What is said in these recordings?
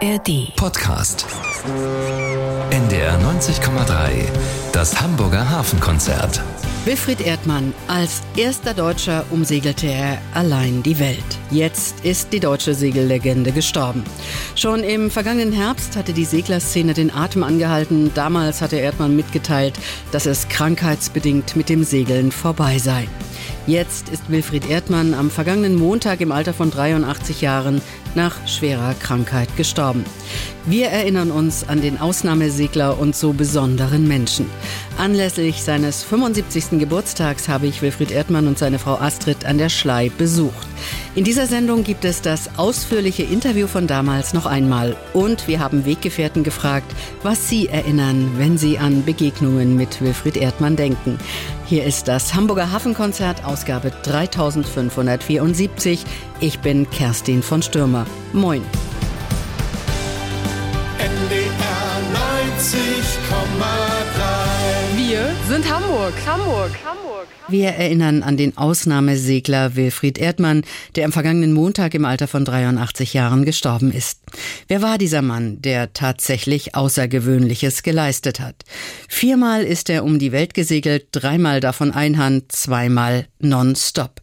ARD. Podcast. NDR 90,3. Das Hamburger Hafenkonzert. Wilfried Erdmann, als erster Deutscher umsegelte er allein die Welt. Jetzt ist die deutsche Segellegende gestorben. Schon im vergangenen Herbst hatte die Seglerszene den Atem angehalten. Damals hatte Erdmann mitgeteilt, dass es krankheitsbedingt mit dem Segeln vorbei sei. Jetzt ist Wilfried Erdmann am vergangenen Montag im Alter von 83 Jahren nach schwerer Krankheit gestorben. Wir erinnern uns an den Ausnahmesegler und so besonderen Menschen. Anlässlich seines 75. Geburtstags habe ich Wilfried Erdmann und seine Frau Astrid an der Schlei besucht. In dieser Sendung gibt es das ausführliche Interview von damals noch einmal. Und wir haben Weggefährten gefragt, was sie erinnern, wenn sie an Begegnungen mit Wilfried Erdmann denken. Hier ist das Hamburger Hafenkonzert, Ausgabe 3574. Ich bin Kerstin von Stürmer. Moin. Wir sind Hamburg, Hamburg, Hamburg. Wir erinnern an den Ausnahmesegler Wilfried Erdmann, der am vergangenen Montag im Alter von 83 Jahren gestorben ist. Wer war dieser Mann, der tatsächlich Außergewöhnliches geleistet hat? Viermal ist er um die Welt gesegelt, dreimal davon Einhand, zweimal nonstop.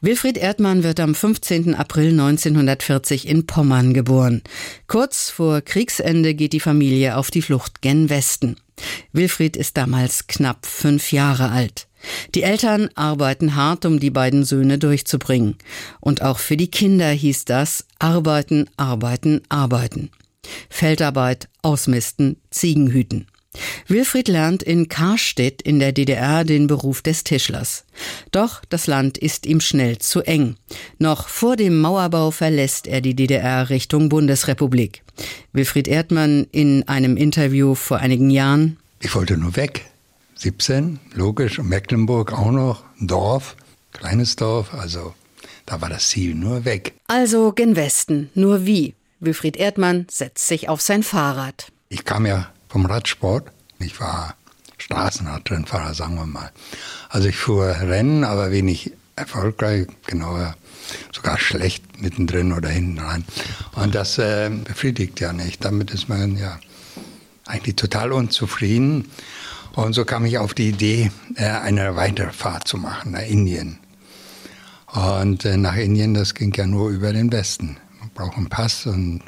Wilfried Erdmann wird am 15. April 1940 in Pommern geboren. Kurz vor Kriegsende geht die Familie auf die Flucht gen Westen. Wilfried ist damals knapp fünf Jahre alt. Die Eltern arbeiten hart, um die beiden Söhne durchzubringen. Und auch für die Kinder hieß das arbeiten, arbeiten, arbeiten. Feldarbeit, ausmisten, Ziegenhüten. Wilfried lernt in Karstedt in der DDR den Beruf des Tischlers. Doch das Land ist ihm schnell zu eng. Noch vor dem Mauerbau verlässt er die DDR Richtung Bundesrepublik. Wilfried Erdmann in einem Interview vor einigen Jahren. Ich wollte nur weg. 17, logisch, und Mecklenburg auch noch, ein Dorf, kleines Dorf, also da war das Ziel nur weg. Also gen Westen, nur wie? Wilfried Erdmann setzt sich auf sein Fahrrad. Ich kam ja vom Radsport. Ich war Straßenradrennfahrer, sagen wir mal. Also ich fuhr Rennen, aber wenig erfolgreich, genauer sogar schlecht mittendrin oder hinten rein. Und das äh, befriedigt ja nicht. Damit ist man ja eigentlich total unzufrieden. Und so kam ich auf die Idee, äh, eine Weiterfahrt zu machen nach Indien. Und äh, nach Indien, das ging ja nur über den Westen. Man braucht einen Pass und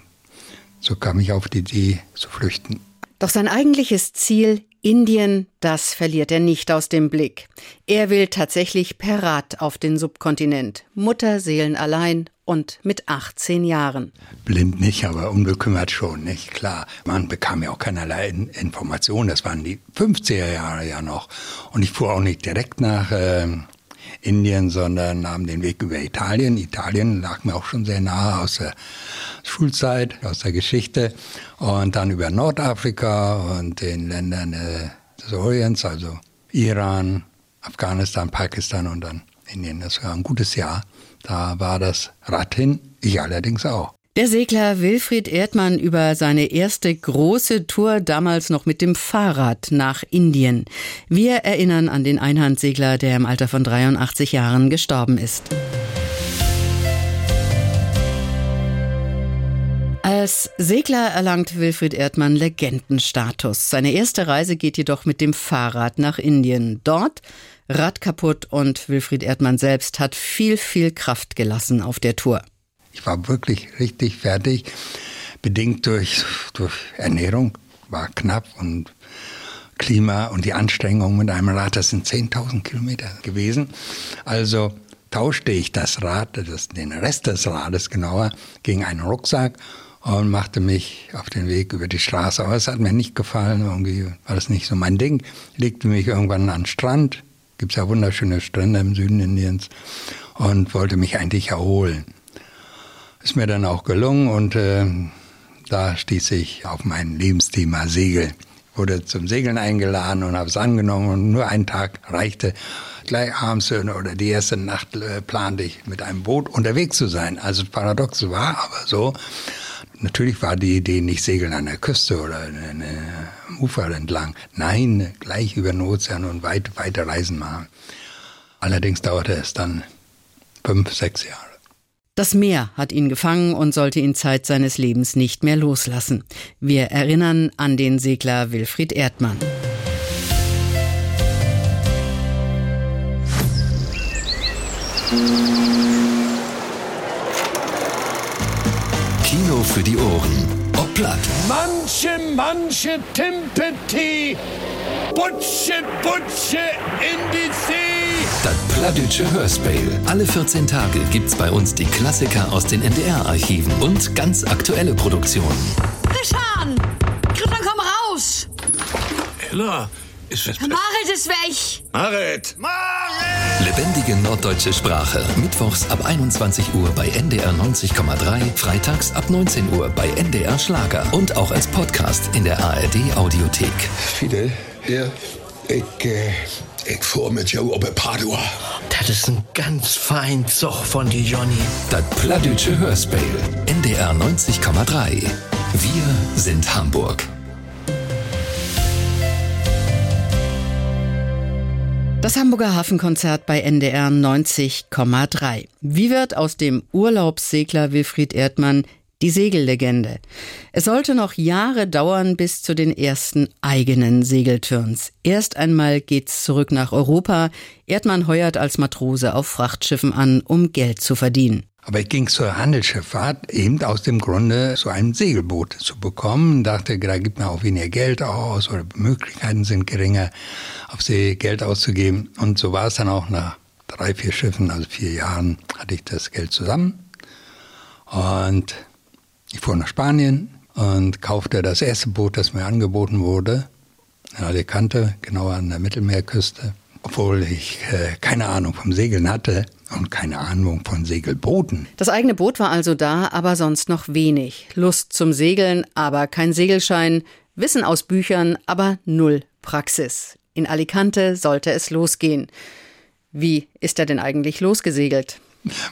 so kam ich auf die Idee zu flüchten. Doch sein eigentliches Ziel, Indien, das verliert er nicht aus dem Blick. Er will tatsächlich per Rad auf den Subkontinent. Mutterseelen allein und mit 18 Jahren. Blind nicht, aber unbekümmert schon, nicht? Klar. Man bekam ja auch keinerlei Informationen. Das waren die 50er Jahre ja noch. Und ich fuhr auch nicht direkt nach äh, Indien, sondern nahm den Weg über Italien. Italien lag mir auch schon sehr nahe aus der Schulzeit, aus der Geschichte. Und dann über Nordafrika und den Ländern äh, des Orients, also Iran, Afghanistan, Pakistan und dann Indien. Das war ein gutes Jahr. Da war das Rad hin, ich allerdings auch. Der Segler Wilfried Erdmann über seine erste große Tour damals noch mit dem Fahrrad nach Indien. Wir erinnern an den Einhandsegler, der im Alter von 83 Jahren gestorben ist. Als Segler erlangt Wilfried Erdmann Legendenstatus. Seine erste Reise geht jedoch mit dem Fahrrad nach Indien. Dort Rad kaputt und Wilfried Erdmann selbst hat viel, viel Kraft gelassen auf der Tour. Ich war wirklich richtig fertig, bedingt durch, durch Ernährung, war knapp und Klima und die Anstrengung mit einem Rad, das sind 10.000 Kilometer gewesen. Also tauschte ich das Rad, das, den Rest des Rades genauer, gegen einen Rucksack und machte mich auf den Weg über die Straße. Aber es hat mir nicht gefallen, irgendwie war das nicht so mein Ding. Legte mich irgendwann an den Strand, gibt es ja wunderschöne Strände im Süden Indiens, und wollte mich eigentlich erholen. Ist mir dann auch gelungen und äh, da stieß ich auf mein Lebensthema Segel. Wurde zum Segeln eingeladen und habe es angenommen und nur ein Tag reichte. Gleich abends oder die erste Nacht äh, plante ich mit einem Boot unterwegs zu sein. Also paradox war aber so. Natürlich war die Idee nicht Segeln an der Küste oder am Ufer entlang. Nein, gleich über den Ozean und weit, weite Reisen machen. Allerdings dauerte es dann fünf, sechs Jahre. Das Meer hat ihn gefangen und sollte ihn Zeit seines Lebens nicht mehr loslassen. Wir erinnern an den Segler Wilfried Erdmann. Kino für die Ohren. Ob platt. Manche, manche Timpeti, Butsche, Butsche in die See. Das Plattdütsche Hörspiel. Alle 14 Tage gibt's bei uns die Klassiker aus den NDR-Archiven und ganz aktuelle Produktionen. Christian! Christian, komm raus! Ella, ist das... Marit ist weg! Marit! Lebendige norddeutsche Sprache. Mittwochs ab 21 Uhr bei NDR 90,3. Freitags ab 19 Uhr bei NDR Schlager. Und auch als Podcast in der ARD Audiothek. Fidel, Ja. Ich, äh, ich fuhr mit jou op Padua. Das ist ein ganz fein Zug von die Johnny. Das Plattdütsche Hörspiel. NDR 90,3. Wir sind Hamburg. Das Hamburger Hafenkonzert bei NDR 90,3. Wie wird aus dem Urlaubssegler Wilfried Erdmann die Segellegende? Es sollte noch Jahre dauern bis zu den ersten eigenen Segeltürns. Erst einmal geht's zurück nach Europa. Erdmann heuert als Matrose auf Frachtschiffen an, um Geld zu verdienen. Aber ich ging zur Handelsschifffahrt eben aus dem Grunde, so ein Segelboot zu bekommen. Dachte, da gibt man auch weniger Geld aus oder Möglichkeiten sind geringer, auf See Geld auszugeben. Und so war es dann auch nach drei, vier Schiffen, also vier Jahren, hatte ich das Geld zusammen. Und ich fuhr nach Spanien und kaufte das erste Boot, das mir angeboten wurde, in Alicante, genauer an der Mittelmeerküste. Obwohl ich äh, keine Ahnung vom Segeln hatte und keine Ahnung von Segelbooten. Das eigene Boot war also da, aber sonst noch wenig. Lust zum Segeln, aber kein Segelschein. Wissen aus Büchern, aber null Praxis. In Alicante sollte es losgehen. Wie ist er denn eigentlich losgesegelt?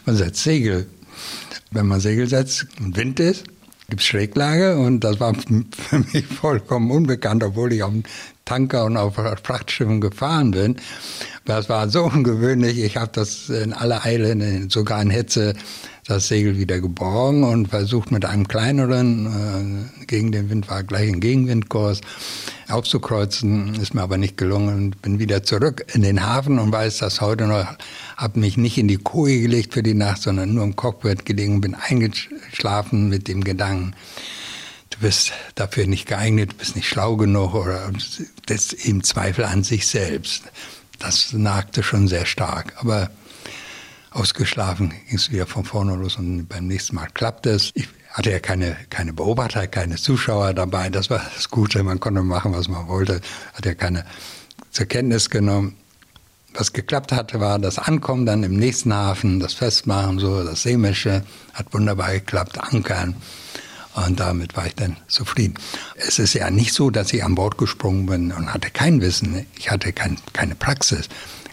Man setzt Segel. Wenn man Segel setzt und Wind ist, gibt es Schräglage und das war für mich vollkommen unbekannt, obwohl ich auf Tanker und auf Frachtschiffen gefahren bin. Das war so ungewöhnlich. Ich habe das in aller Eile, sogar in Hitze, das Segel wieder geborgen und versucht mit einem kleineren, äh, gegen den Wind war gleich ein Gegenwindkurs, aufzukreuzen. Ist mir aber nicht gelungen und bin wieder zurück in den Hafen und weiß das heute noch. Habe mich nicht in die Koje gelegt für die Nacht, sondern nur im Cockpit gelegen, bin eingeschlafen mit dem Gedanken, du bist dafür nicht geeignet, du bist nicht schlau genug oder das ist eben Zweifel an sich selbst. Das nagte schon sehr stark. Aber ausgeschlafen ging es wieder von vorne los und beim nächsten Mal klappte es. Ich hatte ja keine, keine Beobachter, keine Zuschauer dabei. Das war das Gute, man konnte machen, was man wollte. Hat ja keine zur Kenntnis genommen. Was geklappt hatte, war das Ankommen dann im nächsten Hafen, das Festmachen, so das Seemische, hat wunderbar geklappt, Ankern. Und damit war ich dann zufrieden. Es ist ja nicht so, dass ich an Bord gesprungen bin und hatte kein Wissen. Ich hatte kein, keine Praxis.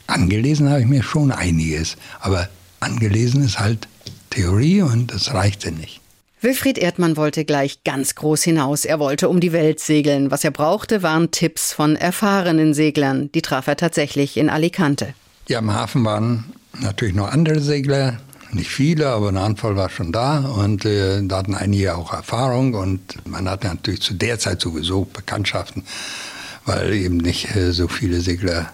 Angelesen habe ich mir schon einiges, aber angelesen ist halt Theorie und das reichte nicht. Wilfried Erdmann wollte gleich ganz groß hinaus. Er wollte um die Welt segeln. Was er brauchte, waren Tipps von erfahrenen Seglern. Die traf er tatsächlich in Alicante. Ja, im Hafen waren natürlich noch andere Segler, nicht viele, aber eine Handvoll war schon da und äh, da hatten einige auch Erfahrung und man hatte natürlich zu der Zeit sowieso Bekanntschaften, weil eben nicht äh, so viele Segler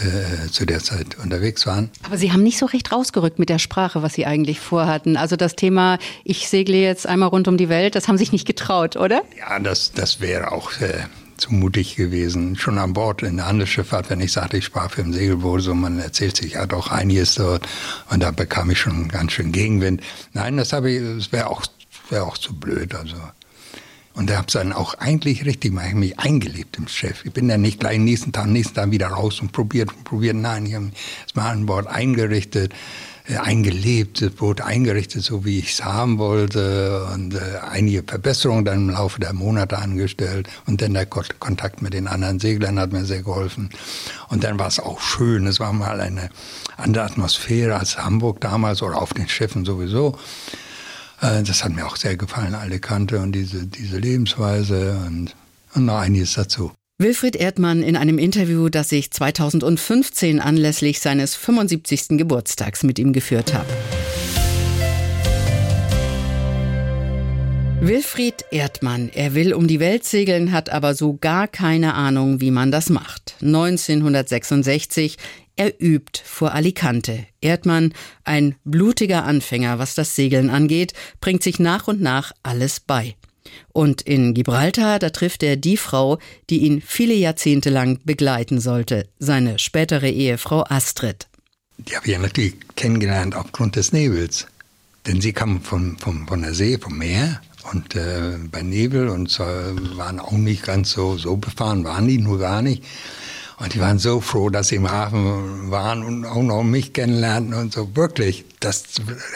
äh, zu der Zeit unterwegs waren. Aber Sie haben nicht so recht rausgerückt mit der Sprache, was Sie eigentlich vorhatten. Also das Thema, ich segle jetzt einmal rund um die Welt, das haben Sie sich nicht getraut, oder? Ja, das, das wäre auch äh, zu mutig gewesen. Schon an Bord in der Handelsschifffahrt, wenn ich sagte, ich sprach für ein Segelboot, so man erzählt sich ja doch einiges dort. Und da bekam ich schon ganz schön Gegenwind. Nein, das habe ich, das wäre auch, wäre auch zu blöd. Also. Und da habe es dann auch eigentlich richtig mal mich eingelebt im Chef. Ich bin dann nicht gleich nächsten Tag, nächsten Tag wieder raus und probiert und probiert. Nein, ich habe an Bord eingerichtet, äh, eingelebt, das Boot eingerichtet, so wie ich es haben wollte und äh, einige Verbesserungen dann im Laufe der Monate angestellt und dann der Ko- Kontakt mit den anderen Seglern hat mir sehr geholfen. Und dann war es auch schön, es war mal eine andere Atmosphäre als Hamburg damals oder auf den Schiffen sowieso. Äh, das hat mir auch sehr gefallen, alle Kante und diese, diese Lebensweise und, und noch einiges dazu. Wilfried Erdmann in einem Interview, das ich 2015 anlässlich seines 75. Geburtstags mit ihm geführt habe. Wilfried Erdmann, er will um die Welt segeln, hat aber so gar keine Ahnung, wie man das macht. 1966 er übt vor Alicante. Erdmann, ein blutiger Anfänger, was das Segeln angeht, bringt sich nach und nach alles bei. Und in Gibraltar, da trifft er die Frau, die ihn viele Jahrzehnte lang begleiten sollte, seine spätere Ehefrau Astrid. Die habe ich ja natürlich kennengelernt aufgrund des Nebels. Denn sie kam von, von, von der See, vom Meer und äh, bei Nebel und äh, waren auch nicht ganz so, so befahren, waren die nur gar nicht. Und die waren so froh, dass sie im Hafen waren und auch noch mich kennenlernten und so. Wirklich, das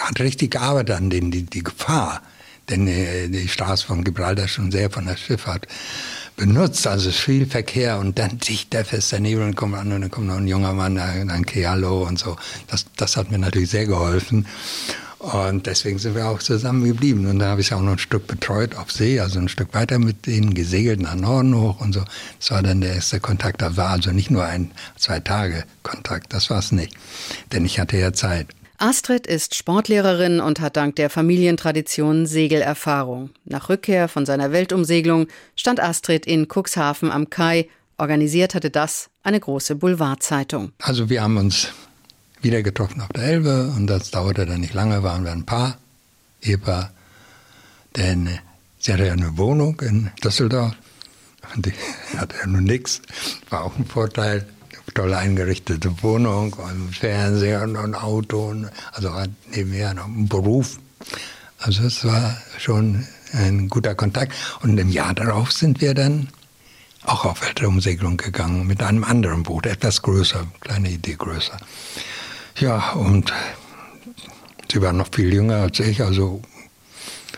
hat richtig gearbeitet an denen, die, die Gefahr. Denn äh, die Straße von Gibraltar schon sehr von der Schifffahrt benutzt, also viel Verkehr und dann dicht der feste Nebel und kommt an und dann kommt noch ein junger Mann, ein Kealo und so. Das, das hat mir natürlich sehr geholfen. Und deswegen sind wir auch zusammen geblieben. Und da habe ich auch noch ein Stück betreut auf See, also ein Stück weiter mit denen gesegelt nach Norden hoch und so. Das war dann der erste Kontakt. Das war also nicht nur ein, zwei Tage Kontakt, das war es nicht. Denn ich hatte ja Zeit. Astrid ist Sportlehrerin und hat dank der Familientradition Segelerfahrung. Nach Rückkehr von seiner Weltumsegelung stand Astrid in Cuxhaven am Kai. Organisiert hatte das eine große Boulevardzeitung. Also wir haben uns wieder getroffen auf der Elbe und das dauerte dann nicht lange, waren wir ein Paar, Ehepaar, denn sie hatte ja eine Wohnung in Düsseldorf und die hatte ja nun nichts, war auch ein Vorteil, toll eingerichtete Wohnung und Fernseher und ein Auto, und, also nebenher noch einen Beruf. Also es war schon ein guter Kontakt und im Jahr darauf sind wir dann auch auf Weltraumsegelung gegangen mit einem anderen Boot, etwas größer, kleine Idee größer. Ja, und sie war noch viel jünger als ich, also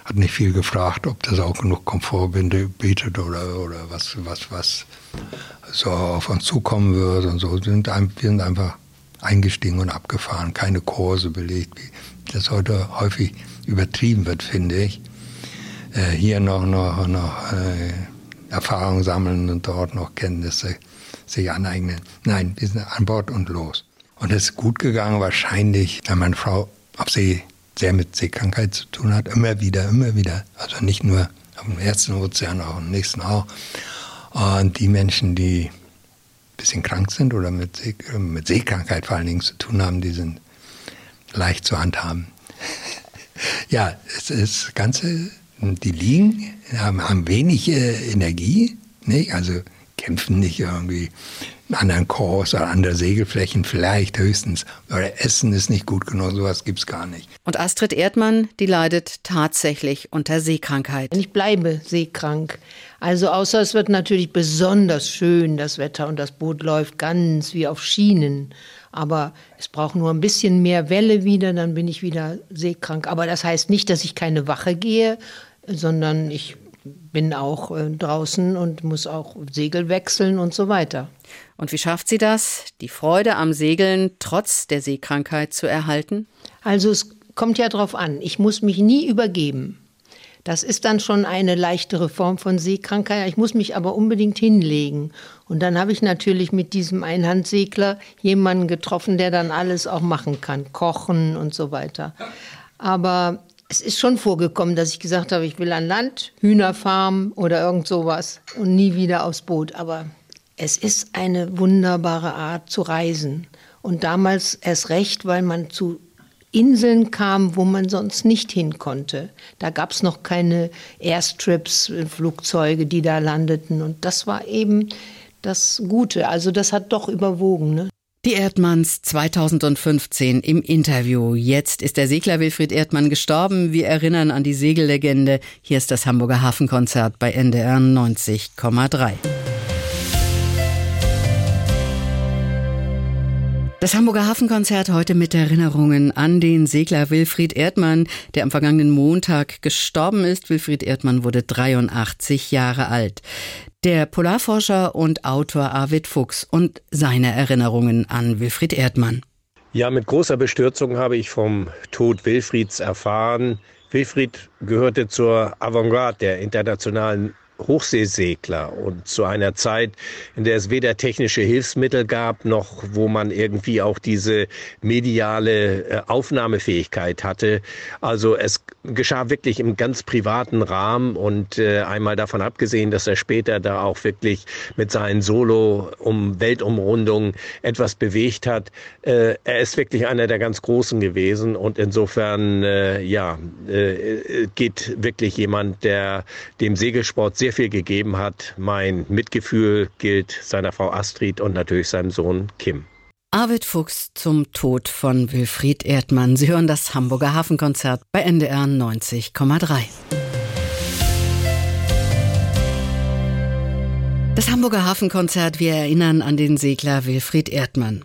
hat nicht viel gefragt, ob das auch genug Komfort bietet oder, oder was, was, was so auf uns zukommen wird und so. Wir sind, wir sind einfach eingestiegen und abgefahren, keine Kurse belegt, wie das heute häufig übertrieben wird, finde ich. Äh, hier noch, noch, noch äh, Erfahrung sammeln und dort noch Kenntnisse sich aneignen. Nein, wir sind an Bord und los. Und es ist gut gegangen, wahrscheinlich, weil meine Frau auf See sehr mit Seekrankheit zu tun hat, immer wieder, immer wieder. Also nicht nur auf dem ersten Ozean, auch im nächsten auch. Und die Menschen, die ein bisschen krank sind oder mit, See, mit Seekrankheit vor allen Dingen zu tun haben, die sind leicht zu handhaben. ja, es ist das Ganze, die liegen, haben, haben wenig äh, Energie, nicht? also kämpfen nicht irgendwie anderen Kurs oder andere Segelflächen vielleicht höchstens. Oder Essen ist nicht gut genug, sowas gibt es gar nicht. Und Astrid Erdmann, die leidet tatsächlich unter Seekrankheit. Ich bleibe seekrank. Also außer es wird natürlich besonders schön, das Wetter und das Boot läuft ganz wie auf Schienen. Aber es braucht nur ein bisschen mehr Welle wieder, dann bin ich wieder seekrank. Aber das heißt nicht, dass ich keine Wache gehe, sondern ich bin auch äh, draußen und muss auch Segel wechseln und so weiter. Und wie schafft sie das, die Freude am Segeln trotz der Seekrankheit zu erhalten? Also es kommt ja darauf an, ich muss mich nie übergeben. Das ist dann schon eine leichtere Form von Seekrankheit. Ich muss mich aber unbedingt hinlegen. Und dann habe ich natürlich mit diesem Einhandsegler jemanden getroffen, der dann alles auch machen kann, kochen und so weiter. Aber es ist schon vorgekommen, dass ich gesagt habe, ich will an Land, Hühnerfarm oder irgend sowas und nie wieder aufs Boot. Aber es ist eine wunderbare Art zu reisen. Und damals erst recht, weil man zu Inseln kam, wo man sonst nicht hin konnte. Da gab es noch keine Airstrips, Flugzeuge, die da landeten. Und das war eben das Gute. Also das hat doch überwogen. Ne? Die Erdmanns 2015 im Interview. Jetzt ist der Segler Wilfried Erdmann gestorben. Wir erinnern an die Segellegende. Hier ist das Hamburger Hafenkonzert bei NDR 90,3. Das Hamburger Hafenkonzert heute mit Erinnerungen an den Segler Wilfried Erdmann, der am vergangenen Montag gestorben ist. Wilfried Erdmann wurde 83 Jahre alt. Der Polarforscher und Autor Arvid Fuchs und seine Erinnerungen an Wilfried Erdmann. Ja, mit großer Bestürzung habe ich vom Tod Wilfrieds erfahren. Wilfried gehörte zur Avantgarde der internationalen Hochseesegler und zu einer Zeit, in der es weder technische Hilfsmittel gab, noch wo man irgendwie auch diese mediale äh, Aufnahmefähigkeit hatte. Also es geschah wirklich im ganz privaten Rahmen und äh, einmal davon abgesehen, dass er später da auch wirklich mit seinen Solo um Weltumrundungen etwas bewegt hat. Äh, er ist wirklich einer der ganz Großen gewesen und insofern ja geht wirklich jemand, der dem Segelsport sehr viel gegeben hat. Mein Mitgefühl gilt seiner Frau Astrid und natürlich seinem Sohn Kim. Arvid Fuchs zum Tod von Wilfried Erdmann. Sie hören das Hamburger Hafenkonzert bei NDR 90,3. Das Hamburger Hafenkonzert, wir erinnern an den Segler Wilfried Erdmann.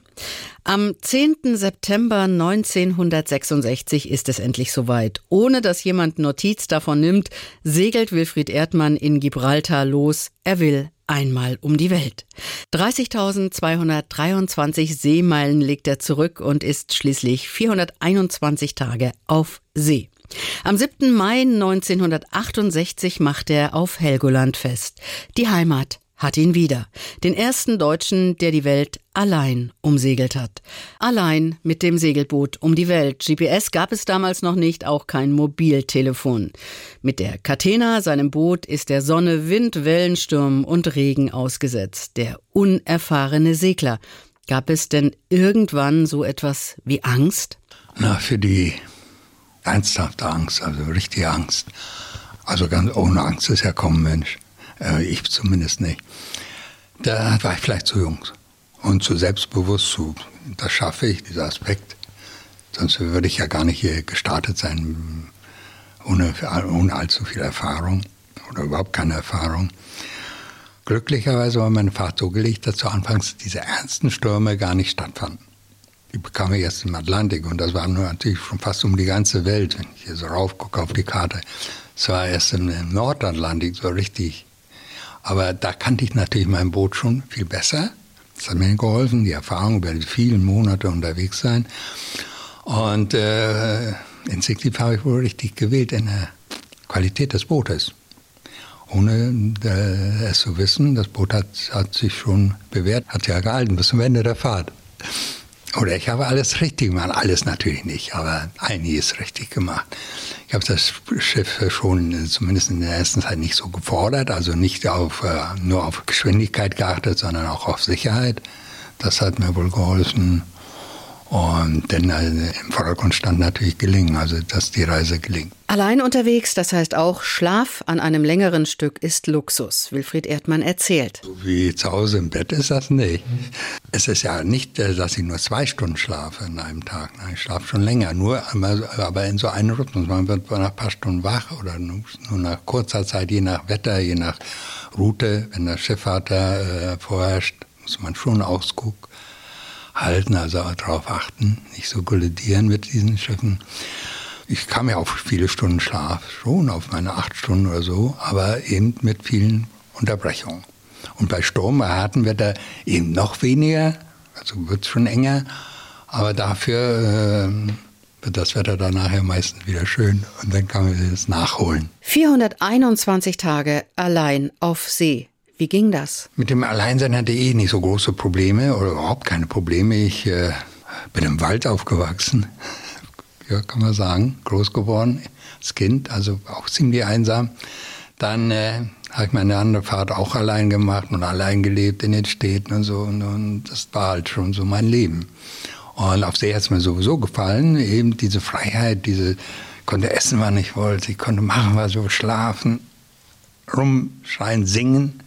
Am 10. September 1966 ist es endlich soweit. Ohne dass jemand Notiz davon nimmt, segelt Wilfried Erdmann in Gibraltar los. Er will einmal um die Welt. 30.223 Seemeilen legt er zurück und ist schließlich 421 Tage auf See. Am 7. Mai 1968 macht er auf Helgoland fest. Die Heimat hat ihn wieder. Den ersten Deutschen, der die Welt allein umsegelt hat. Allein mit dem Segelboot um die Welt. GPS gab es damals noch nicht, auch kein Mobiltelefon. Mit der Catena, seinem Boot, ist der Sonne, Wind, Wellensturm und Regen ausgesetzt. Der unerfahrene Segler. Gab es denn irgendwann so etwas wie Angst? Na, für die ernsthafte Angst, also richtige Angst. Also ganz ohne Angst ist ja kaum Mensch. Äh, ich zumindest nicht. Da war ich vielleicht zu jung und zu selbstbewusst zu, das schaffe ich, dieser Aspekt. Sonst würde ich ja gar nicht hier gestartet sein, ohne, ohne allzu viel Erfahrung oder überhaupt keine Erfahrung. Glücklicherweise war mein Vater so gelegt, dass zu Anfangs diese ernsten Stürme gar nicht stattfanden. Die bekam ich erst im Atlantik und das war natürlich schon fast um die ganze Welt, wenn ich hier so raufgucke auf die Karte. Es war erst im Nordatlantik so richtig aber da kannte ich natürlich mein Boot schon viel besser. Das hat mir geholfen, die Erfahrung über die vielen Monate unterwegs sein. Und äh, instinktiv habe ich wohl richtig gewählt in der Qualität des Bootes. Ohne äh, es zu wissen, das Boot hat, hat sich schon bewährt, hat ja gehalten bis zum Ende der Fahrt. Oder ich habe alles richtig gemacht. Alles natürlich nicht, aber einiges richtig gemacht. Ich habe das Schiff schon zumindest in der ersten Zeit nicht so gefordert, also nicht auf, äh, nur auf Geschwindigkeit geachtet, sondern auch auf Sicherheit. Das hat mir wohl geholfen. Und denn also im Vordergrund stand natürlich gelingen, also dass die Reise gelingt. Allein unterwegs, das heißt auch Schlaf an einem längeren Stück ist Luxus. Wilfried Erdmann erzählt. So wie zu Hause im Bett ist das nicht. Es ist ja nicht, äh, dass ich nur zwei Stunden schlafe in einem Tag. Ich schlafe schon länger, nur aber in so einem Rhythmus. Man wird nach ein paar Stunden wach oder nur nach kurzer Zeit, je nach Wetter, je nach Route. Wenn der Schifffahrt äh, vorherrscht, muss man schon ausgucken halten, also darauf achten, nicht so kollidieren mit diesen Schiffen. Ich kam ja auf viele Stunden Schlaf, schon auf meine acht Stunden oder so, aber eben mit vielen Unterbrechungen. Und bei Sturm hatten wir da eben noch weniger, also wird es schon enger, aber dafür äh, wird das Wetter dann nachher meistens wieder schön und dann kann man es nachholen. 421 Tage allein auf See. Wie ging das? Mit dem Alleinsein hatte ich eh nicht so große Probleme oder überhaupt keine Probleme. Ich äh, bin im Wald aufgewachsen, ja, kann man sagen, groß geworden als Kind, also auch ziemlich einsam. Dann äh, habe ich meine andere Fahrt auch allein gemacht und allein gelebt in den Städten und so. Und, und das war halt schon so mein Leben. Und auf See hat es mir sowieso gefallen, eben diese Freiheit, diese, konnte essen, wann ich wollte, ich konnte machen, was so schlafen, rumschreien, singen.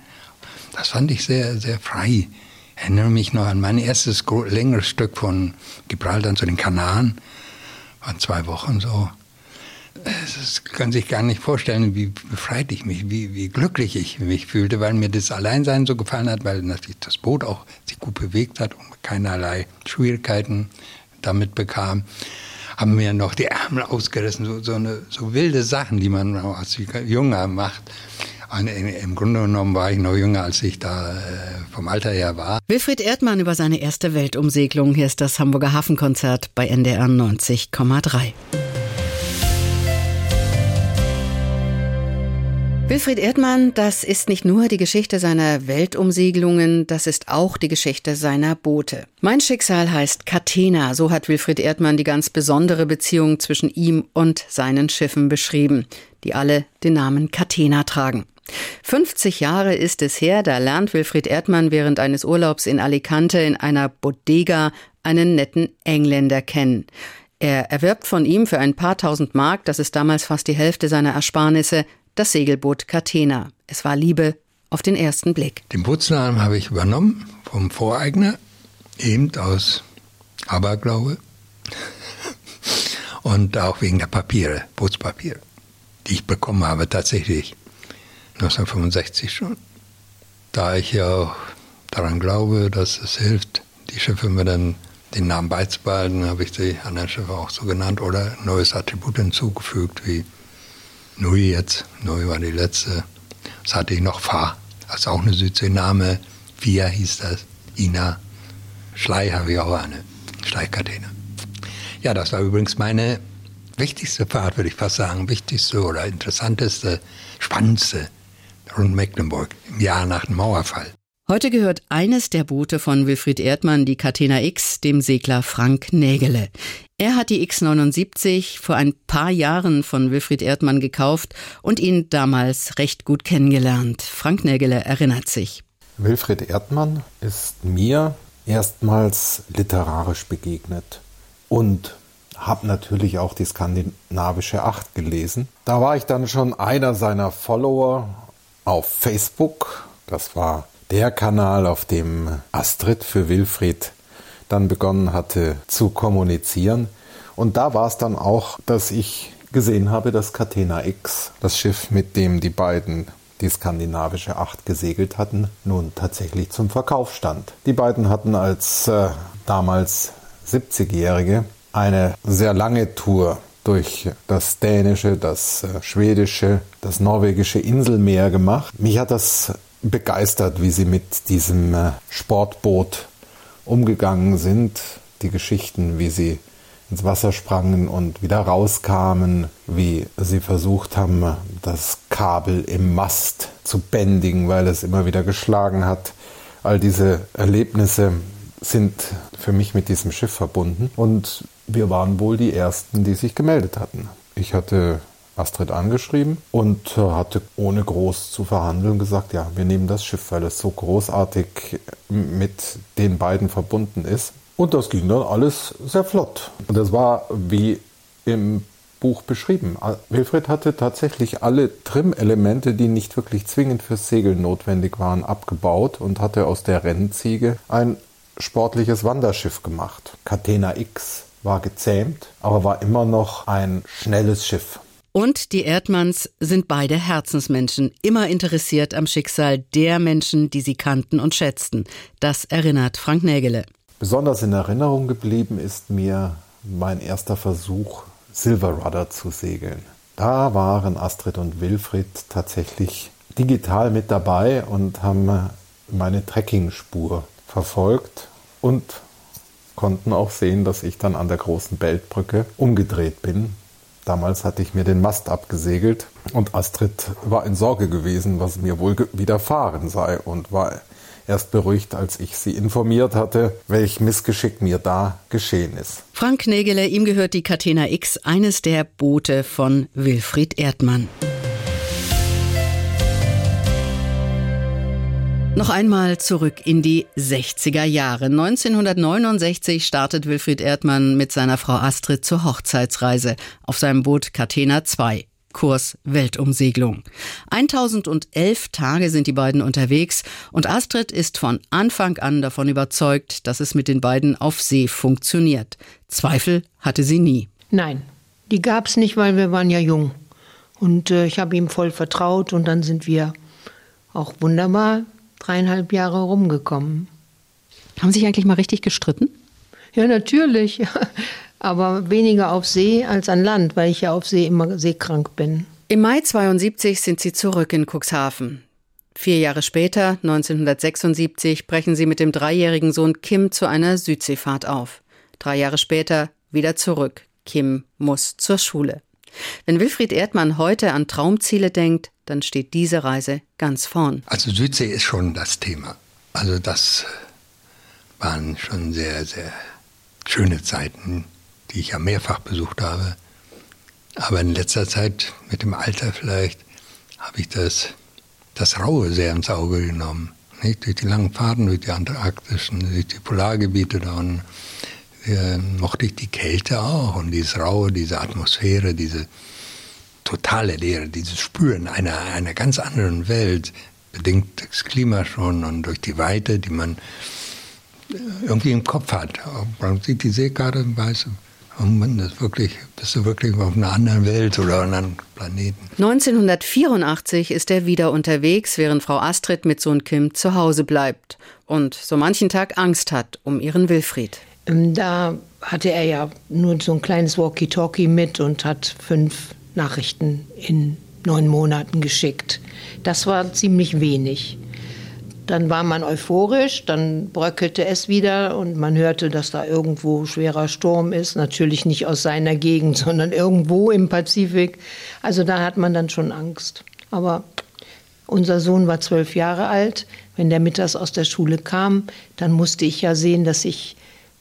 Das fand ich sehr, sehr frei. Ich erinnere mich noch an mein erstes längeres Stück von Gibraltar zu den Kanaren. War zwei Wochen so. Das kann sich gar nicht vorstellen, wie befreit ich mich, wie, wie glücklich ich mich fühlte, weil mir das Alleinsein so gefallen hat, weil natürlich das Boot auch sich gut bewegt hat und keinerlei Schwierigkeiten damit bekam. Haben mir noch die Ärmel ausgerissen, so, so, eine, so wilde Sachen, die man als Junger macht. Im Grunde genommen war ich noch jünger, als ich da äh, vom Alter her war. Wilfried Erdmann über seine erste Weltumsegelung. Hier ist das Hamburger Hafenkonzert bei NDR 90,3. Wilfried Erdmann, das ist nicht nur die Geschichte seiner Weltumsegelungen, das ist auch die Geschichte seiner Boote. Mein Schicksal heißt Catena, so hat Wilfried Erdmann die ganz besondere Beziehung zwischen ihm und seinen Schiffen beschrieben, die alle den Namen Catena tragen. 50 Jahre ist es her, da lernt Wilfried Erdmann während eines Urlaubs in Alicante in einer Bodega einen netten Engländer kennen. Er erwirbt von ihm für ein paar tausend Mark, das ist damals fast die Hälfte seiner Ersparnisse, das Segelboot Catena. Es war Liebe auf den ersten Blick. Den Bootsnamen habe ich übernommen vom Voreigner, eben aus Aberglaube und auch wegen der Papiere, Bootspapiere, die ich bekommen habe tatsächlich 1965 schon. Da ich ja auch daran glaube, dass es hilft, die Schiffe mir dann den Namen beizubehalten, habe ich die anderen Schiffe auch so genannt oder neues Attribut hinzugefügt, wie Nui jetzt. Nui war die letzte. Das hatte ich noch Fa, also auch eine Südseename. Via hieß das. Ina. Schlei habe ich auch eine. Schleikatene. Ja, das war übrigens meine wichtigste Fahrt, würde ich fast sagen. Wichtigste oder interessanteste, spannendste rund Mecklenburg im Jahr nach dem Mauerfall. Heute gehört eines der Boote von Wilfried Erdmann, die Catena X, dem Segler Frank Nägele. Er hat die X79 vor ein paar Jahren von Wilfried Erdmann gekauft und ihn damals recht gut kennengelernt. Frank Nägele erinnert sich. Wilfried Erdmann ist mir erstmals literarisch begegnet und habe natürlich auch die skandinavische Acht gelesen. Da war ich dann schon einer seiner Follower auf Facebook. Das war der Kanal, auf dem Astrid für Wilfried dann begonnen hatte zu kommunizieren. Und da war es dann auch, dass ich gesehen habe, dass Catena X, das Schiff, mit dem die beiden die skandinavische Acht gesegelt hatten, nun tatsächlich zum Verkauf stand. Die beiden hatten als äh, damals 70-Jährige eine sehr lange Tour durch das dänische, das äh, schwedische, das norwegische Inselmeer gemacht. Mich hat das begeistert, wie sie mit diesem äh, Sportboot umgegangen sind. Die Geschichten, wie sie ins Wasser sprangen und wieder rauskamen, wie sie versucht haben, das Kabel im Mast zu bändigen, weil es immer wieder geschlagen hat. All diese Erlebnisse sind für mich mit diesem Schiff verbunden und wir waren wohl die Ersten, die sich gemeldet hatten. Ich hatte Astrid angeschrieben und äh, hatte ohne groß zu verhandeln gesagt, ja, wir nehmen das Schiff, weil es so großartig mit den beiden verbunden ist. Und das ging dann alles sehr flott. Und das war wie im Buch beschrieben. Wilfried hatte tatsächlich alle Trim-Elemente, die nicht wirklich zwingend fürs Segeln notwendig waren, abgebaut und hatte aus der Rennziege ein sportliches Wanderschiff gemacht. Catena X war gezähmt, aber war immer noch ein schnelles Schiff. Und die Erdmanns sind beide Herzensmenschen, immer interessiert am Schicksal der Menschen, die sie kannten und schätzten. Das erinnert Frank Nägele. Besonders in Erderinnerung geblieben ist mir mein erster Versuch, Silver Rudder zu segeln. Da waren Astrid und Wilfried tatsächlich digital mit dabei und haben meine Trekkingspur verfolgt und konnten auch sehen, dass ich dann an der großen Beltbrücke umgedreht bin Damals hatte ich mir den Mast abgesegelt und Astrid war in Sorge gewesen, was mir wohl widerfahren sei und war erst beruhigt, als ich sie informiert hatte, welch Missgeschick mir da geschehen ist. Frank Nägele, ihm gehört die Catena X, eines der Boote von Wilfried Erdmann. Noch einmal zurück in die 60er Jahre. 1969 startet Wilfried Erdmann mit seiner Frau Astrid zur Hochzeitsreise auf seinem Boot Catena 2. Kurs Weltumsegelung. 1011 Tage sind die beiden unterwegs und Astrid ist von Anfang an davon überzeugt, dass es mit den beiden auf See funktioniert. Zweifel hatte sie nie. Nein, die gab es nicht, weil wir waren ja jung. Und äh, ich habe ihm voll vertraut und dann sind wir auch wunderbar dreieinhalb Jahre rumgekommen. Haben Sie sich eigentlich mal richtig gestritten? Ja, natürlich. Aber weniger auf See als an Land, weil ich ja auf See immer seekrank bin. Im Mai 72 sind Sie zurück in Cuxhaven. Vier Jahre später, 1976, brechen Sie mit dem dreijährigen Sohn Kim zu einer Südseefahrt auf. Drei Jahre später wieder zurück. Kim muss zur Schule. Wenn Wilfried Erdmann heute an Traumziele denkt, dann steht diese Reise ganz vorn. Also Südsee ist schon das Thema. Also das waren schon sehr, sehr schöne Zeiten, die ich ja mehrfach besucht habe. Aber in letzter Zeit, mit dem Alter vielleicht, habe ich das, das Raue sehr ins Auge genommen. Nicht? Durch die langen Fahrten, durch die antarktischen, durch die Polargebiete da unten, äh, mochte ich die Kälte auch und dieses Raue, diese Atmosphäre, diese totale Leere, dieses Spüren einer, einer ganz anderen Welt, bedingt das Klima schon und durch die Weite, die man irgendwie im Kopf hat. Man sieht die Seekarte und weiß, oh Mann, das wirklich, bist du wirklich auf einer anderen Welt oder einem anderen Planeten. 1984 ist er wieder unterwegs, während Frau Astrid mit Sohn Kim zu Hause bleibt und so manchen Tag Angst hat um ihren Wilfried. Ähm, da hatte er ja nur so ein kleines Walkie-Talkie mit und hat fünf Nachrichten in neun Monaten geschickt. Das war ziemlich wenig. Dann war man euphorisch, dann bröckelte es wieder und man hörte, dass da irgendwo schwerer Sturm ist. Natürlich nicht aus seiner Gegend, sondern irgendwo im Pazifik. Also da hat man dann schon Angst. Aber unser Sohn war zwölf Jahre alt. Wenn der mittags aus der Schule kam, dann musste ich ja sehen, dass ich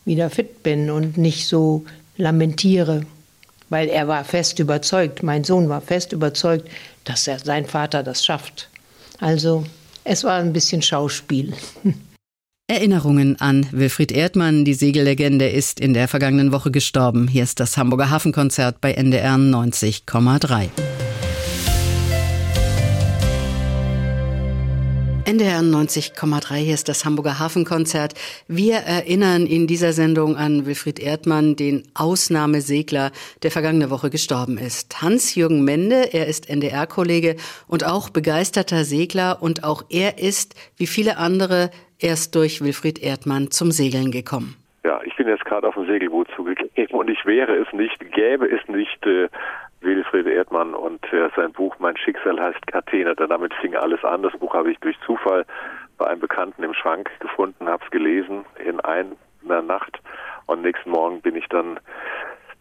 wieder fit bin und nicht so lamentiere. Weil er war fest überzeugt, mein Sohn war fest überzeugt, dass er, sein Vater das schafft. Also es war ein bisschen Schauspiel. Erinnerungen an Wilfried Erdmann, die Segellegende, ist in der vergangenen Woche gestorben. Hier ist das Hamburger Hafenkonzert bei NDR 90,3. NDR 90,3, hier ist das Hamburger Hafenkonzert. Wir erinnern in dieser Sendung an Wilfried Erdmann, den Ausnahmesegler, der vergangene Woche gestorben ist. Hans-Jürgen Mende, er ist NDR-Kollege und auch begeisterter Segler und auch er ist, wie viele andere, erst durch Wilfried Erdmann zum Segeln gekommen. Ja, ich bin jetzt gerade auf ein Segelboot zugegeben und ich wäre es nicht, gäbe es nicht äh, Wilfried Erdmann und äh, sein Buch Mein Schicksal heißt Kathene. Damit fing alles an. Das Buch habe ich durch Zufall bei einem Bekannten im Schrank gefunden, habe es gelesen in einer Nacht und nächsten Morgen bin ich dann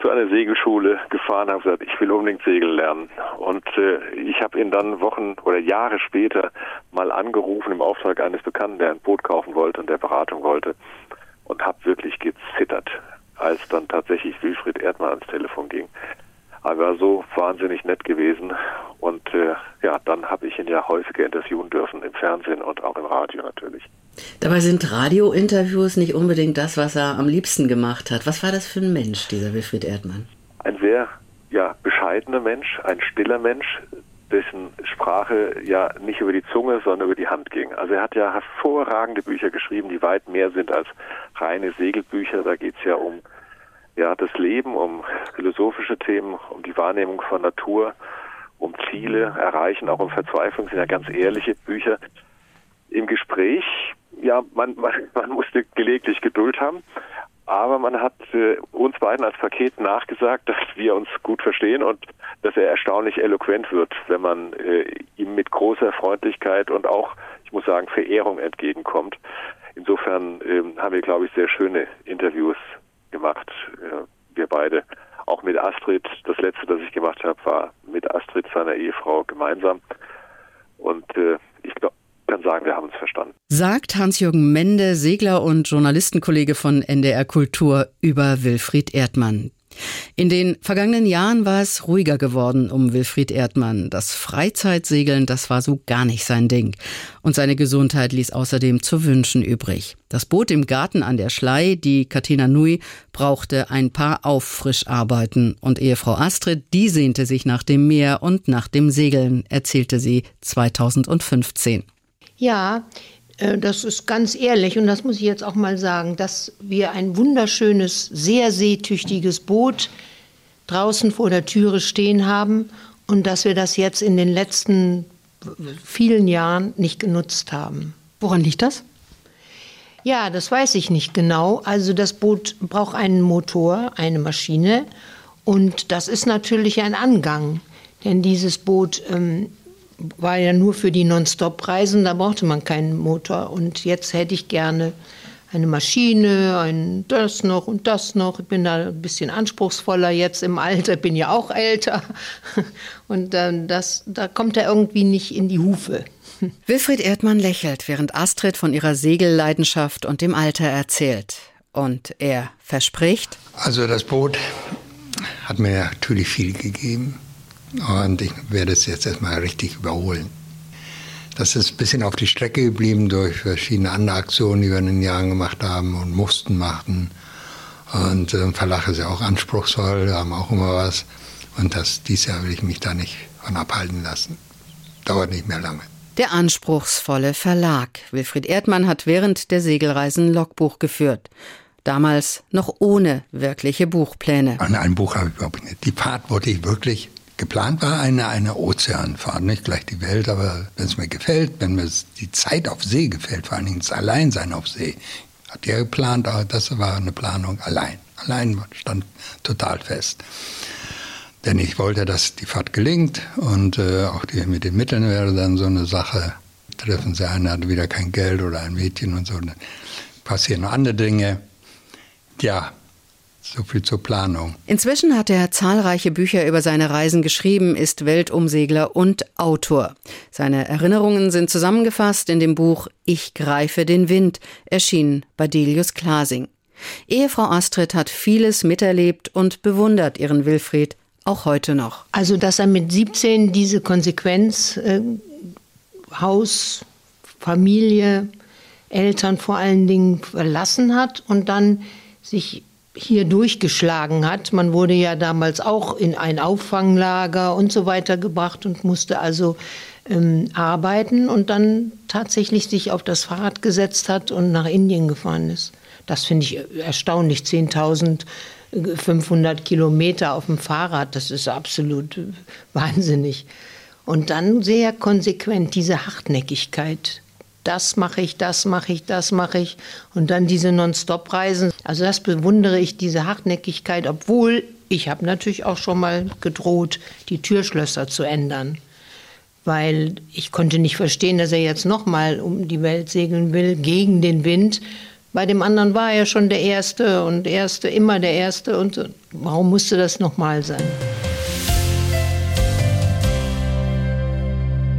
zu einer Segelschule gefahren, habe gesagt, ich will unbedingt segeln lernen. Und äh, ich habe ihn dann Wochen oder Jahre später mal angerufen im Auftrag eines Bekannten, der ein Boot kaufen wollte und der Beratung wollte und habe wirklich gezittert, als dann tatsächlich Wilfried Erdmann ans Telefon ging. Er so wahnsinnig nett gewesen. Und äh, ja, dann habe ich ihn ja häufiger interviewen dürfen, im Fernsehen und auch im Radio natürlich. Dabei sind Radiointerviews nicht unbedingt das, was er am liebsten gemacht hat. Was war das für ein Mensch, dieser Wilfried Erdmann? Ein sehr ja, bescheidener Mensch, ein stiller Mensch, dessen Sprache ja nicht über die Zunge, sondern über die Hand ging. Also er hat ja hervorragende Bücher geschrieben, die weit mehr sind als reine Segelbücher. Da geht es ja um ja, das Leben, um philosophische Themen, um die Wahrnehmung von Natur, um Ziele erreichen, auch um Verzweiflung, sind ja ganz ehrliche Bücher. Im Gespräch, ja, man, man, man musste gelegentlich Geduld haben, aber man hat äh, uns beiden als Paket nachgesagt, dass wir uns gut verstehen und dass er erstaunlich eloquent wird, wenn man äh, ihm mit großer Freundlichkeit und auch, ich muss sagen, Verehrung entgegenkommt. Insofern äh, haben wir, glaube ich, sehr schöne Interviews gemacht, wir beide. Auch mit Astrid, das letzte, das ich gemacht habe, war mit Astrid, seiner Ehefrau, gemeinsam. Und äh, ich glaube, kann sagen, wir haben uns verstanden. Sagt Hans-Jürgen Mende, Segler und Journalistenkollege von NDR Kultur über Wilfried Erdmann. In den vergangenen Jahren war es ruhiger geworden um Wilfried Erdmann. Das Freizeitsegeln, das war so gar nicht sein Ding. Und seine Gesundheit ließ außerdem zu wünschen übrig. Das Boot im Garten an der Schlei, die Katina Nui, brauchte ein paar Auffrischarbeiten. Und Ehefrau Astrid, die sehnte sich nach dem Meer und nach dem Segeln, erzählte sie 2015. Ja, äh, das ist ganz ehrlich und das muss ich jetzt auch mal sagen, dass wir ein wunderschönes, sehr seetüchtiges Boot draußen vor der Türe stehen haben und dass wir das jetzt in den letzten vielen Jahren nicht genutzt haben. Woran liegt das? Ja, das weiß ich nicht genau. Also das Boot braucht einen Motor, eine Maschine und das ist natürlich ein Angang, denn dieses Boot ähm, war ja nur für die Non-Stop-Reisen, da brauchte man keinen Motor. Und jetzt hätte ich gerne eine Maschine, ein das noch und das noch. Ich bin da ein bisschen anspruchsvoller jetzt im Alter, bin ja auch älter. Und dann das, da kommt er irgendwie nicht in die Hufe. Wilfried Erdmann lächelt, während Astrid von ihrer Segelleidenschaft und dem Alter erzählt. Und er verspricht. Also das Boot hat mir natürlich viel gegeben. Und ich werde es jetzt erstmal richtig überholen. Das ist ein bisschen auf die Strecke geblieben durch verschiedene andere Aktionen, die wir in den Jahren gemacht haben und mussten machen. Und äh, Verlag ist ja auch anspruchsvoll, haben auch immer was. Und das, dieses Jahr will ich mich da nicht von abhalten lassen. Dauert nicht mehr lange. Der anspruchsvolle Verlag. Wilfried Erdmann hat während der Segelreisen Logbuch geführt. Damals noch ohne wirkliche Buchpläne. An ein Buch habe ich überhaupt nicht. Die Fahrt wollte ich wirklich Geplant war eine, eine Ozeanfahrt, nicht gleich die Welt, aber wenn es mir gefällt, wenn mir die Zeit auf See gefällt, vor allen Dingen das Alleinsein auf See, hat er geplant, aber das war eine Planung allein. Allein stand total fest. Denn ich wollte, dass die Fahrt gelingt und äh, auch die, mit den Mitteln wäre dann so eine Sache. Treffen sie einen, hat wieder kein Geld oder ein Mädchen und so, dann passieren andere Dinge. Ja, so viel zur Planung. Inzwischen hat er zahlreiche Bücher über seine Reisen geschrieben, ist Weltumsegler und Autor. Seine Erinnerungen sind zusammengefasst in dem Buch Ich greife den Wind, erschienen bei Delius Klasing. Ehefrau Astrid hat vieles miterlebt und bewundert ihren Wilfried auch heute noch. Also, dass er mit 17 diese Konsequenz äh, Haus, Familie, Eltern vor allen Dingen verlassen hat und dann sich hier durchgeschlagen hat. Man wurde ja damals auch in ein Auffanglager und so weiter gebracht und musste also ähm, arbeiten und dann tatsächlich sich auf das Fahrrad gesetzt hat und nach Indien gefahren ist. Das finde ich erstaunlich. 10.500 Kilometer auf dem Fahrrad, das ist absolut wahnsinnig. Und dann sehr konsequent diese Hartnäckigkeit das mache ich, das mache ich, das mache ich. Und dann diese Non-Stop-Reisen. Also das bewundere ich, diese Hartnäckigkeit, obwohl ich habe natürlich auch schon mal gedroht, die Türschlösser zu ändern. Weil ich konnte nicht verstehen, dass er jetzt nochmal um die Welt segeln will, gegen den Wind. Bei dem anderen war er schon der Erste und Erste, immer der Erste. Und warum musste das nochmal sein?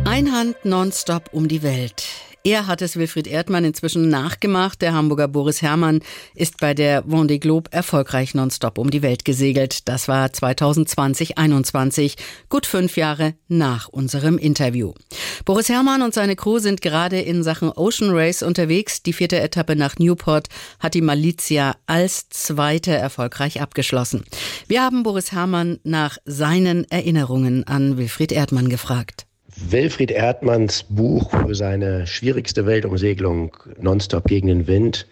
Einhand nonstop um die Welt. Er hat es Wilfried Erdmann inzwischen nachgemacht. Der Hamburger Boris Herrmann ist bei der Vendée Globe erfolgreich nonstop um die Welt gesegelt. Das war 2020-21, gut fünf Jahre nach unserem Interview. Boris Herrmann und seine Crew sind gerade in Sachen Ocean Race unterwegs. Die vierte Etappe nach Newport hat die Malizia als zweite erfolgreich abgeschlossen. Wir haben Boris Herrmann nach seinen Erinnerungen an Wilfried Erdmann gefragt. Wilfried Erdmanns Buch für seine schwierigste Weltumsegelung Nonstop gegen den Wind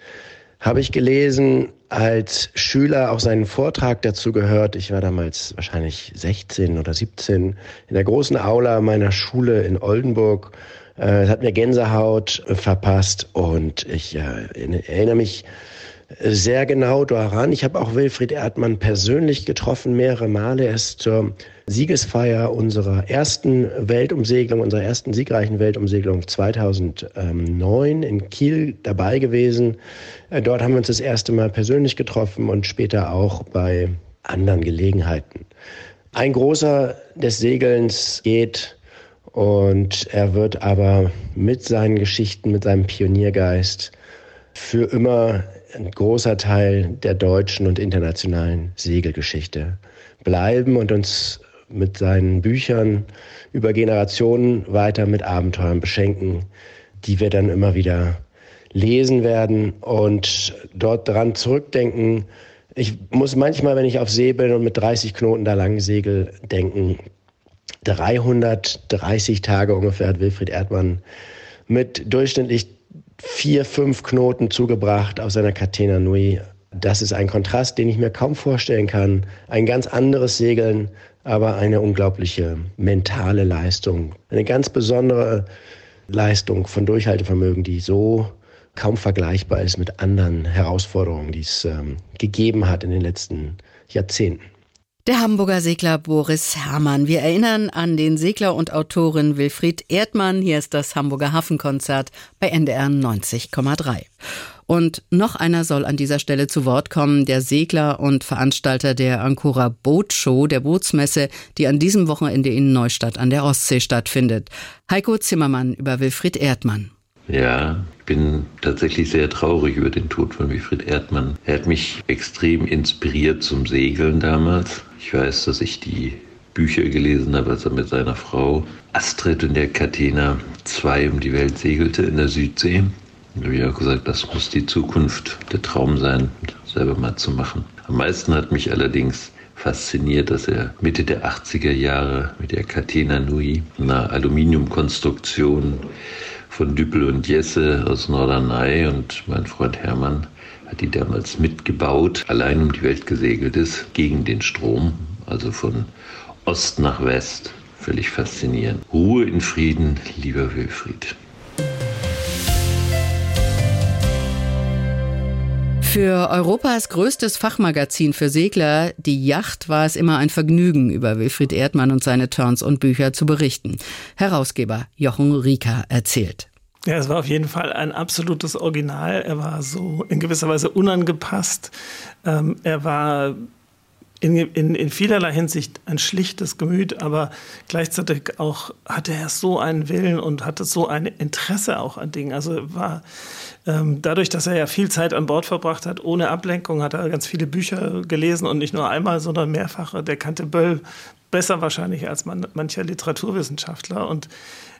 habe ich gelesen, als Schüler auch seinen Vortrag dazu gehört. Ich war damals wahrscheinlich 16 oder 17 in der großen Aula meiner Schule in Oldenburg. Äh, es hat mir Gänsehaut verpasst und ich äh, erinnere mich sehr genau daran. Ich habe auch Wilfried Erdmann persönlich getroffen, mehrere Male. Er ist zur Siegesfeier unserer ersten Weltumsegelung, unserer ersten siegreichen Weltumsegelung 2009 in Kiel dabei gewesen. Äh, dort haben wir uns das erste Mal persönlich getroffen und später auch bei anderen Gelegenheiten. Ein großer des Segelns geht und er wird aber mit seinen Geschichten, mit seinem Pioniergeist für immer ein großer Teil der deutschen und internationalen Segelgeschichte bleiben und uns mit seinen Büchern über Generationen weiter mit Abenteuern beschenken, die wir dann immer wieder lesen werden und dort dran zurückdenken. Ich muss manchmal, wenn ich auf See bin und mit 30 Knoten da lang segel, denken, 330 Tage ungefähr hat Wilfried Erdmann mit durchschnittlich vier, fünf Knoten zugebracht auf seiner Catena Nui. Das ist ein Kontrast, den ich mir kaum vorstellen kann. Ein ganz anderes Segeln, aber eine unglaubliche mentale Leistung. Eine ganz besondere Leistung von Durchhaltevermögen, die so kaum vergleichbar ist mit anderen Herausforderungen, die es ähm, gegeben hat in den letzten Jahrzehnten. Der Hamburger Segler Boris Herrmann. Wir erinnern an den Segler und Autorin Wilfried Erdmann. Hier ist das Hamburger Hafenkonzert bei NDR 90,3. Und noch einer soll an dieser Stelle zu Wort kommen, der Segler und Veranstalter der Ancora Boat Show, der Bootsmesse, die an diesem Wochenende in Neustadt an der Ostsee stattfindet. Heiko Zimmermann über Wilfried Erdmann. Ja, ich bin tatsächlich sehr traurig über den Tod von Wilfried Erdmann. Er hat mich extrem inspiriert zum Segeln damals. Ich weiß, dass ich die Bücher gelesen habe, als er mit seiner Frau Astrid und der Catena zwei um die Welt segelte in der Südsee. Da habe ich auch gesagt, das muss die Zukunft, der Traum sein, selber mal zu machen. Am meisten hat mich allerdings fasziniert, dass er Mitte der 80er Jahre mit der Catena Nui, einer Aluminiumkonstruktion von Düppel und Jesse aus Norderney und mein Freund Hermann hat die damals mitgebaut, allein um die Welt gesegelt ist, gegen den Strom, also von Ost nach West. Völlig faszinierend. Ruhe in Frieden, lieber Wilfried. Für Europas größtes Fachmagazin für Segler, die Yacht, war es immer ein Vergnügen, über Wilfried Erdmann und seine Turns und Bücher zu berichten. Herausgeber Jochen Rieker erzählt. Ja, es war auf jeden Fall ein absolutes Original. Er war so in gewisser Weise unangepasst. Ähm, er war in, in, in vielerlei Hinsicht ein schlichtes Gemüt, aber gleichzeitig auch hatte er so einen Willen und hatte so ein Interesse auch an Dingen. Also war dadurch, dass er ja viel Zeit an Bord verbracht hat, ohne Ablenkung, hat er ganz viele Bücher gelesen und nicht nur einmal, sondern mehrfach. Der kannte Böll besser wahrscheinlich als man, mancher Literaturwissenschaftler und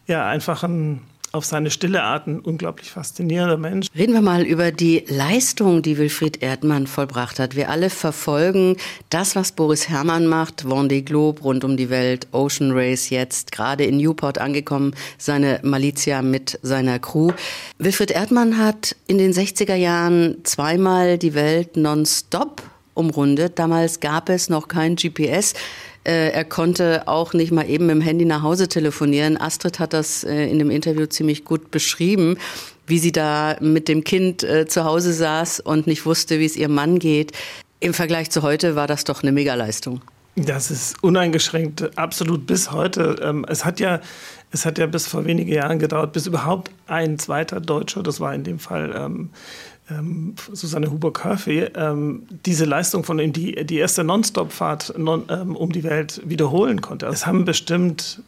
ja, einfach ein auf seine stille Art ein unglaublich faszinierender Mensch. Reden wir mal über die Leistung, die Wilfried Erdmann vollbracht hat. Wir alle verfolgen das, was Boris Herrmann macht, Vendée Globe rund um die Welt, Ocean Race jetzt, gerade in Newport angekommen, seine Malizia mit seiner Crew. Wilfried Erdmann hat in den 60er Jahren zweimal die Welt nonstop umrundet. Damals gab es noch kein GPS. Äh, er konnte auch nicht mal eben mit dem Handy nach Hause telefonieren. Astrid hat das äh, in dem Interview ziemlich gut beschrieben, wie sie da mit dem Kind äh, zu Hause saß und nicht wusste, wie es ihrem Mann geht. Im Vergleich zu heute war das doch eine Megaleistung. Das ist uneingeschränkt, absolut bis heute. Ähm, es hat ja, es hat ja bis vor wenigen Jahren gedauert, bis überhaupt ein zweiter Deutscher, das war in dem Fall ähm, Susanne Huber-Curfey ähm, diese Leistung von ihm, die, die erste Non-Stop-Fahrt non, ähm, um die Welt wiederholen konnte. Es haben bestimmt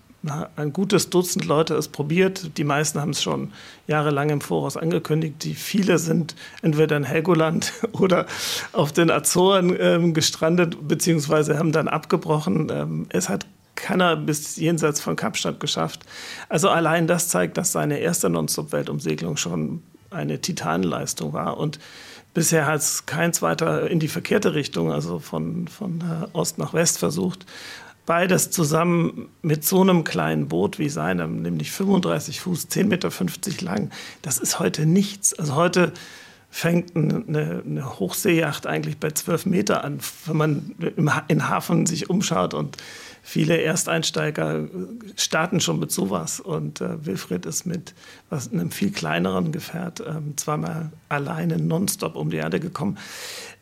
ein gutes Dutzend Leute es probiert. Die meisten haben es schon jahrelang im Voraus angekündigt. Die viele sind entweder in Helgoland oder auf den Azoren ähm, gestrandet, beziehungsweise haben dann abgebrochen. Ähm, es hat keiner bis jenseits von Kapstadt geschafft. Also allein das zeigt, dass seine erste Non-Stop-Weltumsegelung schon eine Titanleistung war. Und bisher hat es kein zweiter in die verkehrte Richtung, also von, von Ost nach West versucht. Beides zusammen mit so einem kleinen Boot wie seinem, nämlich 35 Fuß, 10,50 Meter lang, das ist heute nichts. Also heute fängt eine, eine Hochseejacht eigentlich bei 12 Meter an, wenn man im, in Hafen sich umschaut und viele Ersteinsteiger starten schon mit sowas. Und äh, Wilfried ist mit was, einem viel kleineren Gefährt ähm, zweimal alleine nonstop um die Erde gekommen.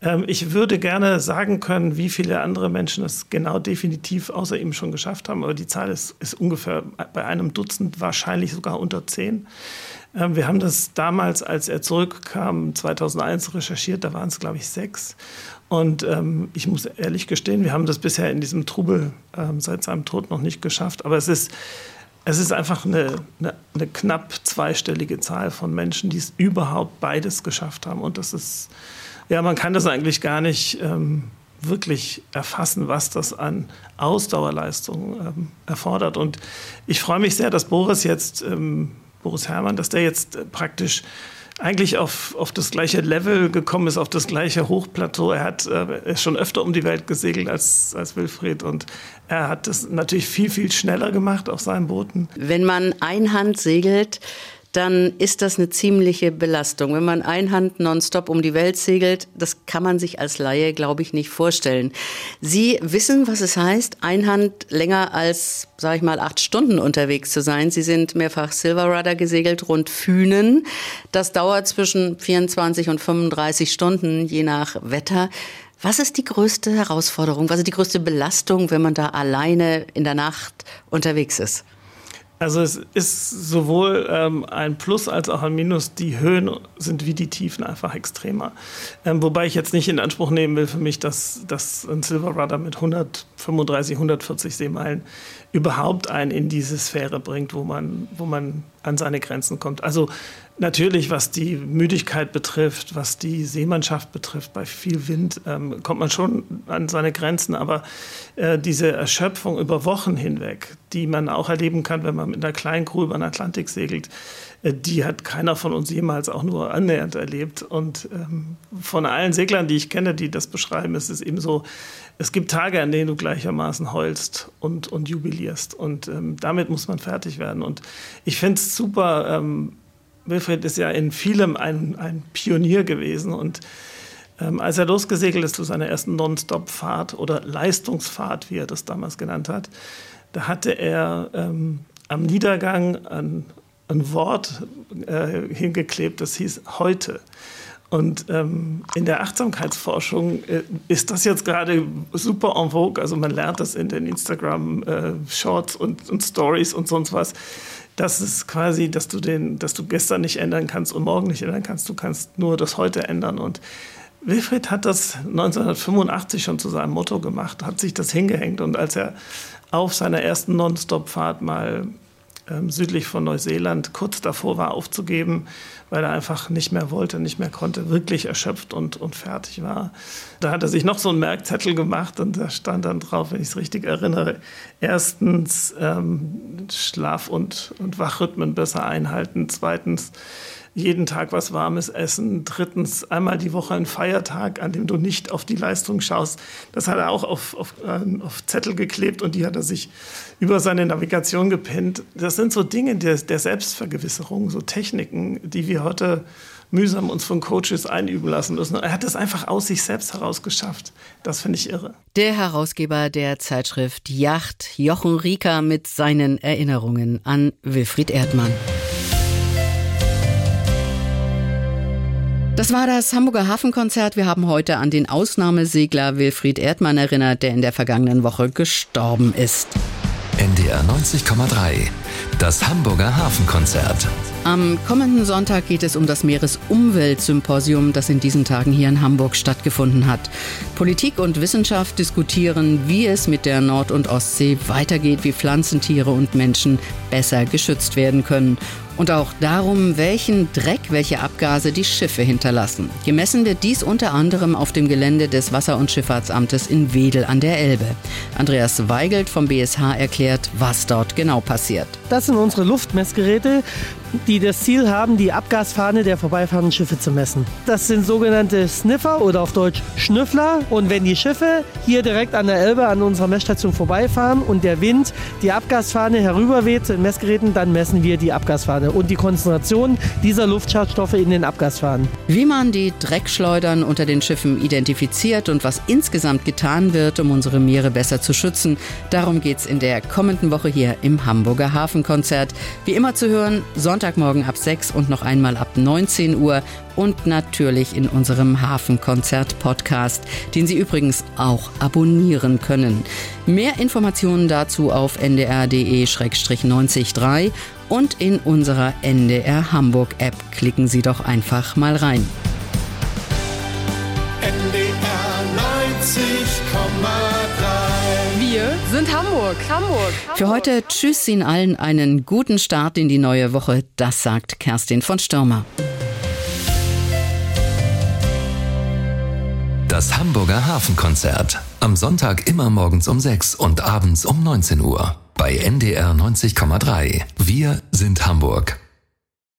Ähm, ich würde gerne sagen können, wie viele andere Menschen es genau definitiv außer ihm schon geschafft haben. Aber die Zahl ist, ist ungefähr bei einem Dutzend, wahrscheinlich sogar unter zehn. Ähm, wir haben das damals, als er zurückkam, 2001 recherchiert, da waren es, glaube ich, sechs. Und ähm, ich muss ehrlich gestehen, wir haben das bisher in diesem Trubel ähm, seit seinem Tod noch nicht geschafft. Aber es ist, es ist einfach eine, eine, eine knapp zweistellige Zahl von Menschen, die es überhaupt beides geschafft haben. Und das ist, ja, man kann das eigentlich gar nicht ähm, wirklich erfassen, was das an Ausdauerleistung ähm, erfordert. Und ich freue mich sehr, dass Boris jetzt, ähm, Boris Herrmann, dass der jetzt äh, praktisch eigentlich auf, auf das gleiche Level gekommen ist, auf das gleiche Hochplateau. Er hat äh, schon öfter um die Welt gesegelt als, als Wilfried und er hat das natürlich viel, viel schneller gemacht auf seinen Booten. Wenn man einhand segelt, dann ist das eine ziemliche Belastung. Wenn man einhand nonstop um die Welt segelt, das kann man sich als Laie, glaube ich, nicht vorstellen. Sie wissen, was es heißt, einhand länger als, sage ich mal, acht Stunden unterwegs zu sein. Sie sind mehrfach Silver Rudder gesegelt, rund Fünen. Das dauert zwischen 24 und 35 Stunden, je nach Wetter. Was ist die größte Herausforderung, was ist die größte Belastung, wenn man da alleine in der Nacht unterwegs ist? Also es ist sowohl ähm, ein Plus als auch ein Minus. Die Höhen sind wie die Tiefen einfach extremer. Ähm, wobei ich jetzt nicht in Anspruch nehmen will für mich, dass, dass ein Silver Rudder mit 135, 140 Seemeilen überhaupt einen in diese Sphäre bringt, wo man, wo man an seine Grenzen kommt. Also natürlich, was die Müdigkeit betrifft, was die Seemannschaft betrifft, bei viel Wind ähm, kommt man schon an seine Grenzen. Aber äh, diese Erschöpfung über Wochen hinweg, die man auch erleben kann, wenn man mit einer kleinen Crew über den Atlantik segelt, äh, die hat keiner von uns jemals auch nur annähernd erlebt. Und ähm, von allen Seglern, die ich kenne, die das beschreiben, ist es eben so, es gibt Tage, an denen du gleichermaßen heulst und, und jubilierst. Und ähm, damit muss man fertig werden. Und ich finde es super. Wilfried ist ja in vielem ein, ein Pionier gewesen. Und ähm, als er losgesegelt ist zu seiner ersten Non-Stop-Fahrt oder Leistungsfahrt, wie er das damals genannt hat, da hatte er ähm, am Niedergang ein, ein Wort äh, hingeklebt, das hieß heute. Und ähm, in der Achtsamkeitsforschung äh, ist das jetzt gerade super en vogue. Also man lernt das in den Instagram-Shorts äh, und, und Stories und sonst was. Das ist quasi, dass du, den, dass du gestern nicht ändern kannst und morgen nicht ändern kannst. Du kannst nur das heute ändern. Und Wilfried hat das 1985 schon zu seinem Motto gemacht, hat sich das hingehängt. Und als er auf seiner ersten Non-Stop-Fahrt mal ähm, südlich von Neuseeland kurz davor war aufzugeben, weil er einfach nicht mehr wollte, nicht mehr konnte, wirklich erschöpft und, und fertig war. Da hat er sich noch so einen Merkzettel gemacht und da stand dann drauf, wenn ich es richtig erinnere, erstens ähm, Schlaf- und, und Wachrhythmen besser einhalten, zweitens jeden Tag was Warmes essen. Drittens, einmal die Woche ein Feiertag, an dem du nicht auf die Leistung schaust. Das hat er auch auf, auf, äh, auf Zettel geklebt und die hat er sich über seine Navigation gepinnt. Das sind so Dinge der, der Selbstvergewisserung, so Techniken, die wir heute mühsam uns von Coaches einüben lassen müssen. Er hat das einfach aus sich selbst heraus geschafft. Das finde ich irre. Der Herausgeber der Zeitschrift Yacht, Jochen Rieker, mit seinen Erinnerungen an Wilfried Erdmann. Das war das Hamburger Hafenkonzert. Wir haben heute an den Ausnahmesegler Wilfried Erdmann erinnert, der in der vergangenen Woche gestorben ist. NDR 90,3. Das Hamburger Hafenkonzert. Am kommenden Sonntag geht es um das Meeresumweltsymposium, das in diesen Tagen hier in Hamburg stattgefunden hat. Politik und Wissenschaft diskutieren, wie es mit der Nord- und Ostsee weitergeht, wie Pflanzen, Tiere und Menschen besser geschützt werden können und auch darum, welchen Dreck, welche Abgase die Schiffe hinterlassen. Gemessen wird dies unter anderem auf dem Gelände des Wasser- und Schifffahrtsamtes in Wedel an der Elbe. Andreas Weigelt vom BSH erklärt, was dort genau passiert. Das sind unsere Luftmessgeräte die das Ziel haben, die Abgasfahne der vorbeifahrenden Schiffe zu messen. Das sind sogenannte Sniffer oder auf Deutsch Schnüffler. Und wenn die Schiffe hier direkt an der Elbe an unserer Messstation vorbeifahren und der Wind die Abgasfahne herüberweht zu den Messgeräten, dann messen wir die Abgasfahne und die Konzentration dieser Luftschadstoffe in den Abgasfahnen. Wie man die Dreckschleudern unter den Schiffen identifiziert und was insgesamt getan wird, um unsere Meere besser zu schützen, darum geht es in der kommenden Woche hier im Hamburger Hafenkonzert. Wie immer zu hören, Sonntag Sonntagmorgen ab 6 und noch einmal ab 19 Uhr und natürlich in unserem Hafenkonzert-Podcast, den Sie übrigens auch abonnieren können. Mehr Informationen dazu auf ndr.de-903 und in unserer NDR Hamburg App. Klicken Sie doch einfach mal rein. NDR 90,3 Wir sind Hamburg. Hamburg. Für heute tschüss Ihnen allen einen guten Start in die neue Woche. Das sagt Kerstin von Stürmer. Das Hamburger Hafenkonzert. Am Sonntag immer morgens um 6 und abends um 19 Uhr. Bei NDR 90,3. Wir sind Hamburg.